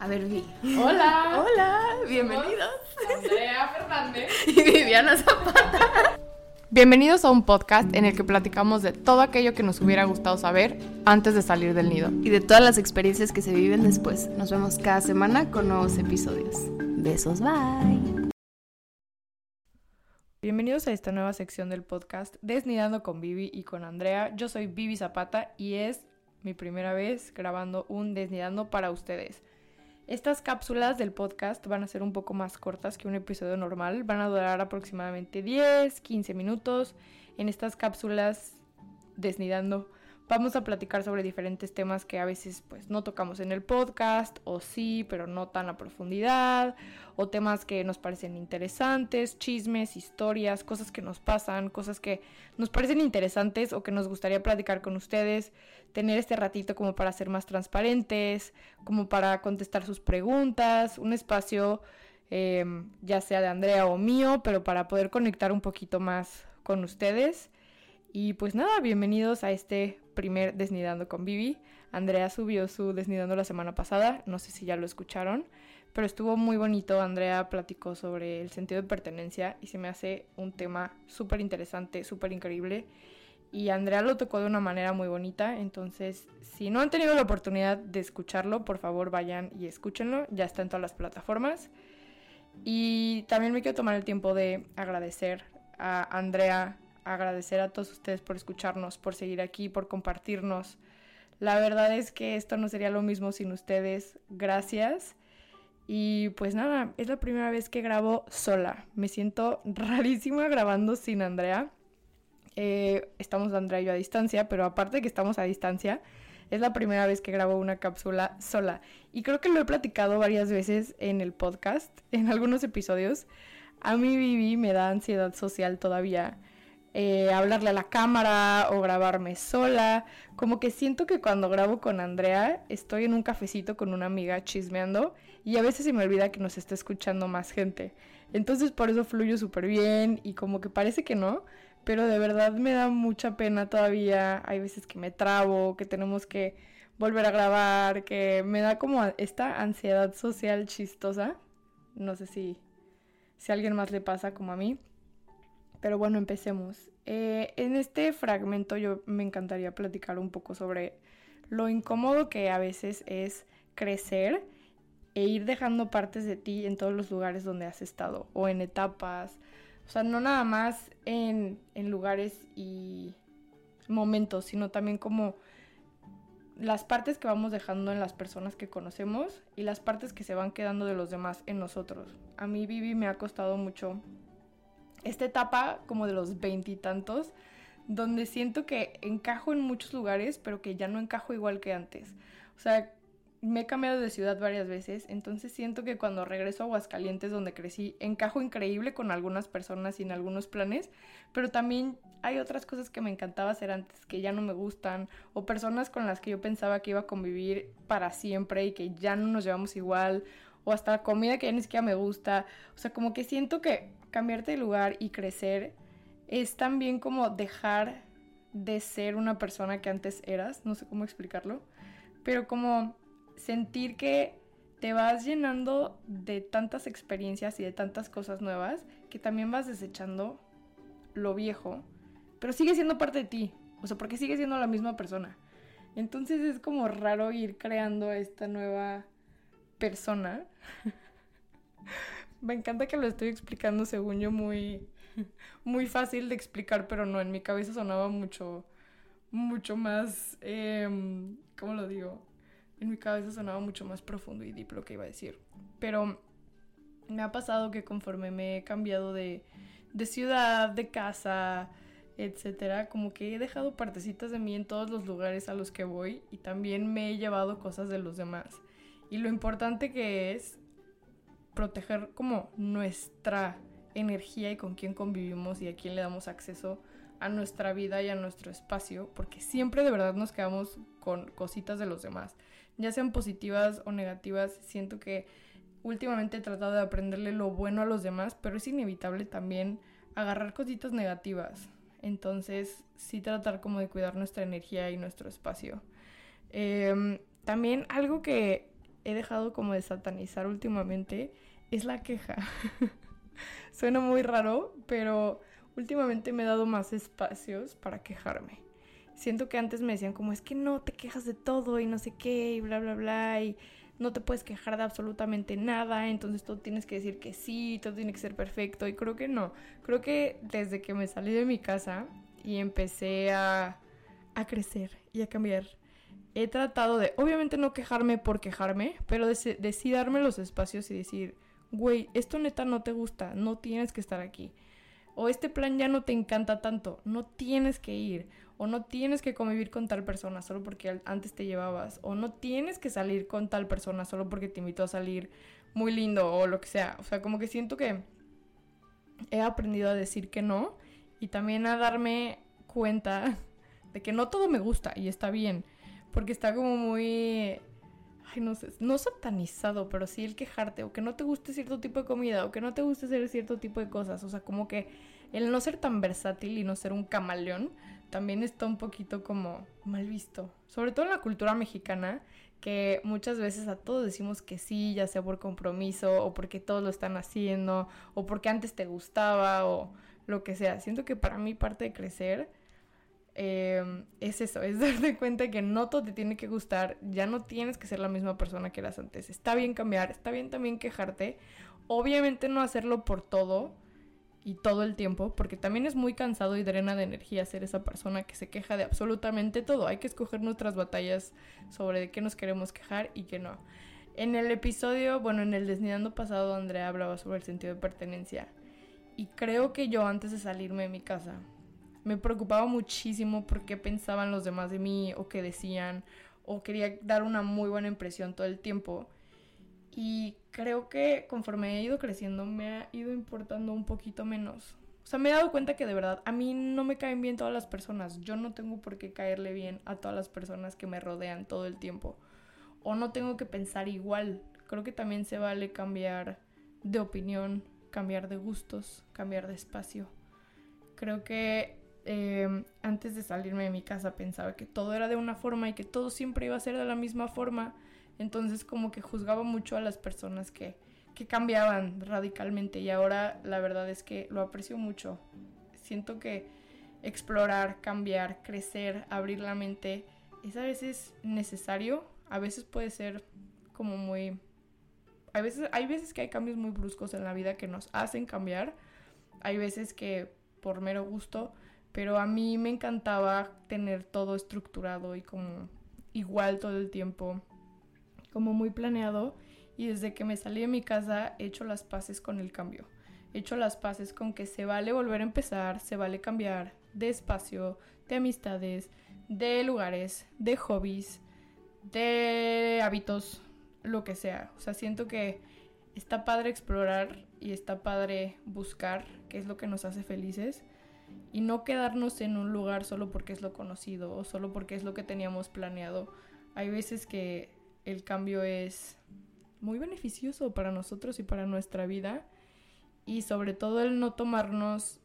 A ver, Vi. Hola. Hola, bienvenidos. Andrea Fernández. Y Viviana Zapata. Bienvenidos a un podcast en el que platicamos de todo aquello que nos hubiera gustado saber antes de salir del nido. Y de todas las experiencias que se viven después. Nos vemos cada semana con nuevos episodios. Besos, bye. Bienvenidos a esta nueva sección del podcast Desnidando con Vivi y con Andrea. Yo soy Vivi Zapata y es mi primera vez grabando un Desnidando para ustedes. Estas cápsulas del podcast van a ser un poco más cortas que un episodio normal, van a durar aproximadamente 10, 15 minutos. En estas cápsulas desnidando vamos a platicar sobre diferentes temas que a veces pues no tocamos en el podcast o sí, pero no tan a profundidad, o temas que nos parecen interesantes, chismes, historias, cosas que nos pasan, cosas que nos parecen interesantes o que nos gustaría platicar con ustedes, tener este ratito como para ser más transparentes, como para contestar sus preguntas, un espacio eh, ya sea de Andrea o mío, pero para poder conectar un poquito más con ustedes. Y pues nada, bienvenidos a este primer Desnidando con Vivi. Andrea subió su Desnidando la semana pasada, no sé si ya lo escucharon, pero estuvo muy bonito. Andrea platicó sobre el sentido de pertenencia y se me hace un tema súper interesante, súper increíble. Y Andrea lo tocó de una manera muy bonita, entonces si no han tenido la oportunidad de escucharlo, por favor vayan y escúchenlo, ya está en todas las plataformas. Y también me quiero tomar el tiempo de agradecer a Andrea agradecer a todos ustedes por escucharnos, por seguir aquí, por compartirnos. La verdad es que esto no sería lo mismo sin ustedes. Gracias. Y pues nada, es la primera vez que grabo sola. Me siento rarísima grabando sin Andrea. Eh, estamos Andrea y yo a distancia, pero aparte de que estamos a distancia, es la primera vez que grabo una cápsula sola. Y creo que lo he platicado varias veces en el podcast, en algunos episodios. A mí Vivi me da ansiedad social todavía. Eh, hablarle a la cámara o grabarme sola. Como que siento que cuando grabo con Andrea estoy en un cafecito con una amiga chismeando y a veces se me olvida que nos está escuchando más gente. Entonces por eso fluyo súper bien y como que parece que no, pero de verdad me da mucha pena todavía. Hay veces que me trabo, que tenemos que volver a grabar, que me da como esta ansiedad social chistosa. No sé si, si a alguien más le pasa como a mí. Pero bueno, empecemos. Eh, en este fragmento yo me encantaría platicar un poco sobre lo incómodo que a veces es crecer e ir dejando partes de ti en todos los lugares donde has estado o en etapas. O sea, no nada más en, en lugares y momentos, sino también como las partes que vamos dejando en las personas que conocemos y las partes que se van quedando de los demás en nosotros. A mí Vivi me ha costado mucho esta etapa como de los veintitantos, donde siento que encajo en muchos lugares, pero que ya no encajo igual que antes. O sea, me he cambiado de ciudad varias veces, entonces siento que cuando regreso a Aguascalientes, donde crecí, encajo increíble con algunas personas y en algunos planes, pero también hay otras cosas que me encantaba hacer antes que ya no me gustan, o personas con las que yo pensaba que iba a convivir para siempre y que ya no nos llevamos igual, o hasta comida que ya ni siquiera me gusta. O sea, como que siento que cambiarte de lugar y crecer es también como dejar de ser una persona que antes eras, no sé cómo explicarlo, pero como sentir que te vas llenando de tantas experiencias y de tantas cosas nuevas que también vas desechando lo viejo, pero sigue siendo parte de ti, o sea, porque sigue siendo la misma persona. Entonces es como raro ir creando esta nueva persona Me encanta que lo estoy explicando según yo muy, muy fácil de explicar, pero no, en mi cabeza sonaba mucho, mucho más, em, ¿cómo lo digo? En mi cabeza sonaba mucho más profundo y deep lo que iba a decir. Pero me ha pasado que conforme me he cambiado de, de ciudad, de casa, etcétera, como que he dejado partecitas de mí en todos los lugares a los que voy y también me he llevado cosas de los demás. Y lo importante que es proteger como nuestra energía y con quién convivimos y a quién le damos acceso a nuestra vida y a nuestro espacio, porque siempre de verdad nos quedamos con cositas de los demás, ya sean positivas o negativas, siento que últimamente he tratado de aprenderle lo bueno a los demás, pero es inevitable también agarrar cositas negativas, entonces sí tratar como de cuidar nuestra energía y nuestro espacio. Em, también algo que he dejado como de satanizar últimamente es la queja. Suena muy raro, pero últimamente me he dado más espacios para quejarme. Siento que antes me decían como es que no te quejas de todo y no sé qué y bla bla bla y no te puedes quejar de absolutamente nada, entonces tú tienes que decir que sí, todo tiene que ser perfecto y creo que no. Creo que desde que me salí de mi casa y empecé a, a crecer y a cambiar, he tratado de, obviamente no quejarme por quejarme, pero de, de darme los espacios y decir, güey, esto neta no te gusta, no tienes que estar aquí. O este plan ya no te encanta tanto, no tienes que ir o no tienes que convivir con tal persona solo porque antes te llevabas, o no tienes que salir con tal persona solo porque te invitó a salir muy lindo o lo que sea. O sea, como que siento que he aprendido a decir que no y también a darme cuenta de que no todo me gusta y está bien, porque está como muy ay, no sé, no satanizado, pero sí el quejarte, o que no te guste cierto tipo de comida, o que no te guste hacer cierto tipo de cosas. O sea, como que el no ser tan versátil y no ser un camaleón también está un poquito como mal visto. Sobre todo en la cultura mexicana, que muchas veces a todos decimos que sí, ya sea por compromiso, o porque todos lo están haciendo, o porque antes te gustaba, o lo que sea. Siento que para mí parte de crecer em, es eso, es darte cuenta que no todo te tiene que gustar, ya no tienes que ser la misma persona que eras antes. Está bien cambiar, está bien también quejarte. Obviamente no hacerlo por todo, y todo el tiempo, porque también es muy cansado y drena de energía ser esa persona que se queja de absolutamente todo. Hay que escoger nuestras batallas sobre de qué nos queremos quejar y qué no. En el episodio, bueno, en el desnidando pasado, Andrea hablaba sobre el sentido de pertenencia. Y creo que yo antes de salirme de mi casa me preocupaba muchísimo por qué pensaban los demás de mí o qué decían o quería dar una muy buena impresión todo el tiempo. Y creo que conforme he ido creciendo me ha ido importando un poquito menos. O sea, me he dado cuenta que de verdad a mí no me caen bien todas las personas. Yo no tengo por qué caerle bien a todas las personas que me rodean todo el tiempo. O no tengo que pensar igual. Creo que también se vale cambiar de opinión, cambiar de gustos, cambiar de espacio. Creo que em, antes de salirme de mi casa pensaba que todo era de una forma y que todo siempre iba a ser de la misma forma entonces como que juzgaba mucho a las personas que, que cambiaban radicalmente y ahora la verdad es que lo aprecio mucho. Siento que explorar, cambiar, crecer, abrir la mente es a veces necesario, a veces puede ser como muy... Hay veces, hay veces que hay cambios muy bruscos en la vida que nos hacen cambiar, hay veces que por mero gusto, pero a mí me encantaba tener todo estructurado y como igual todo el tiempo como muy planeado y desde que me salí de mi casa he hecho las paces con el cambio. He hecho las paces con que se vale volver a empezar, se vale cambiar de espacio, de amistades, de lugares, de hobbies, de hábitos, lo que sea. O sea, siento que está padre explorar y está padre buscar qué es lo que nos hace felices y no quedarnos en un lugar solo porque es lo conocido o solo porque es lo que teníamos planeado. Hay veces que el cambio es muy beneficioso para nosotros y para nuestra vida. Y sobre todo el no tomarnos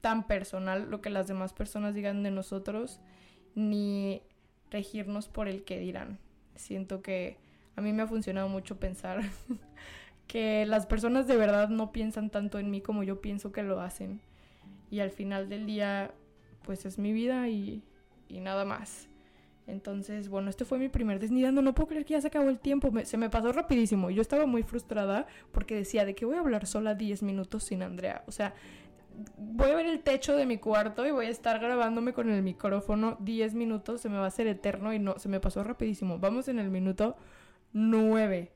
tan personal lo que las demás personas digan de nosotros, ni regirnos por el que dirán. Siento que a mí me ha funcionado mucho pensar que las personas de verdad no piensan tanto en mí como yo pienso que lo hacen. Y al final del día, pues es mi vida y, y nada más. Entonces, bueno, este fue mi primer desnidando. No puedo creer que ya se acabó el tiempo. se me pasó rapidísimo. Yo estaba muy frustrada porque decía de que voy a hablar sola 10 minutos sin Andrea. O sea, voy a ver el techo de mi cuarto y voy a estar grabándome con el micrófono 10 minutos. Se me va a hacer eterno y no, se me pasó rapidísimo. Vamos en el minuto 9.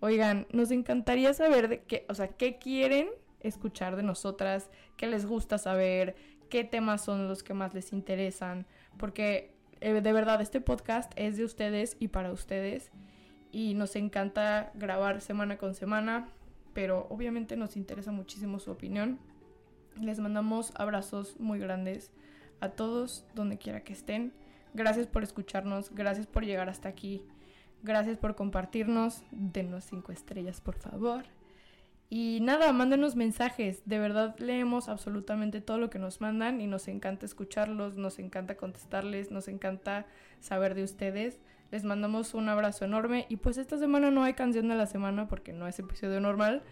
Oigan, nos encantaría saber de qué, o sea, qué quieren escuchar de nosotras, qué les gusta saber, qué temas son los que más les interesan, porque eh, de verdad, este podcast es de ustedes y para ustedes. Y nos encanta grabar semana con semana, pero obviamente nos interesa muchísimo su opinión. Les mandamos abrazos muy grandes a todos donde quiera que estén. Gracias por escucharnos, gracias por llegar hasta aquí, gracias por compartirnos. Denos cinco estrellas, por favor. Y nada, mándenos mensajes. De verdad leemos absolutamente todo lo que nos mandan y nos encanta escucharlos, nos encanta contestarles, nos encanta saber de ustedes. Les mandamos un abrazo enorme y pues esta semana no hay canción de la semana porque no es episodio normal.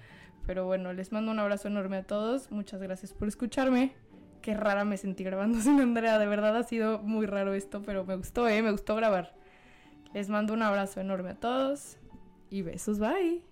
Pero bueno, les mando un abrazo enorme a todos. Muchas gracias por escucharme. Qué rara me sentí grabando sin Andrea. De verdad ha sido muy raro esto, pero me gustó, ¿eh? Me gustó grabar. Les mando un abrazo enorme a todos y besos, bye.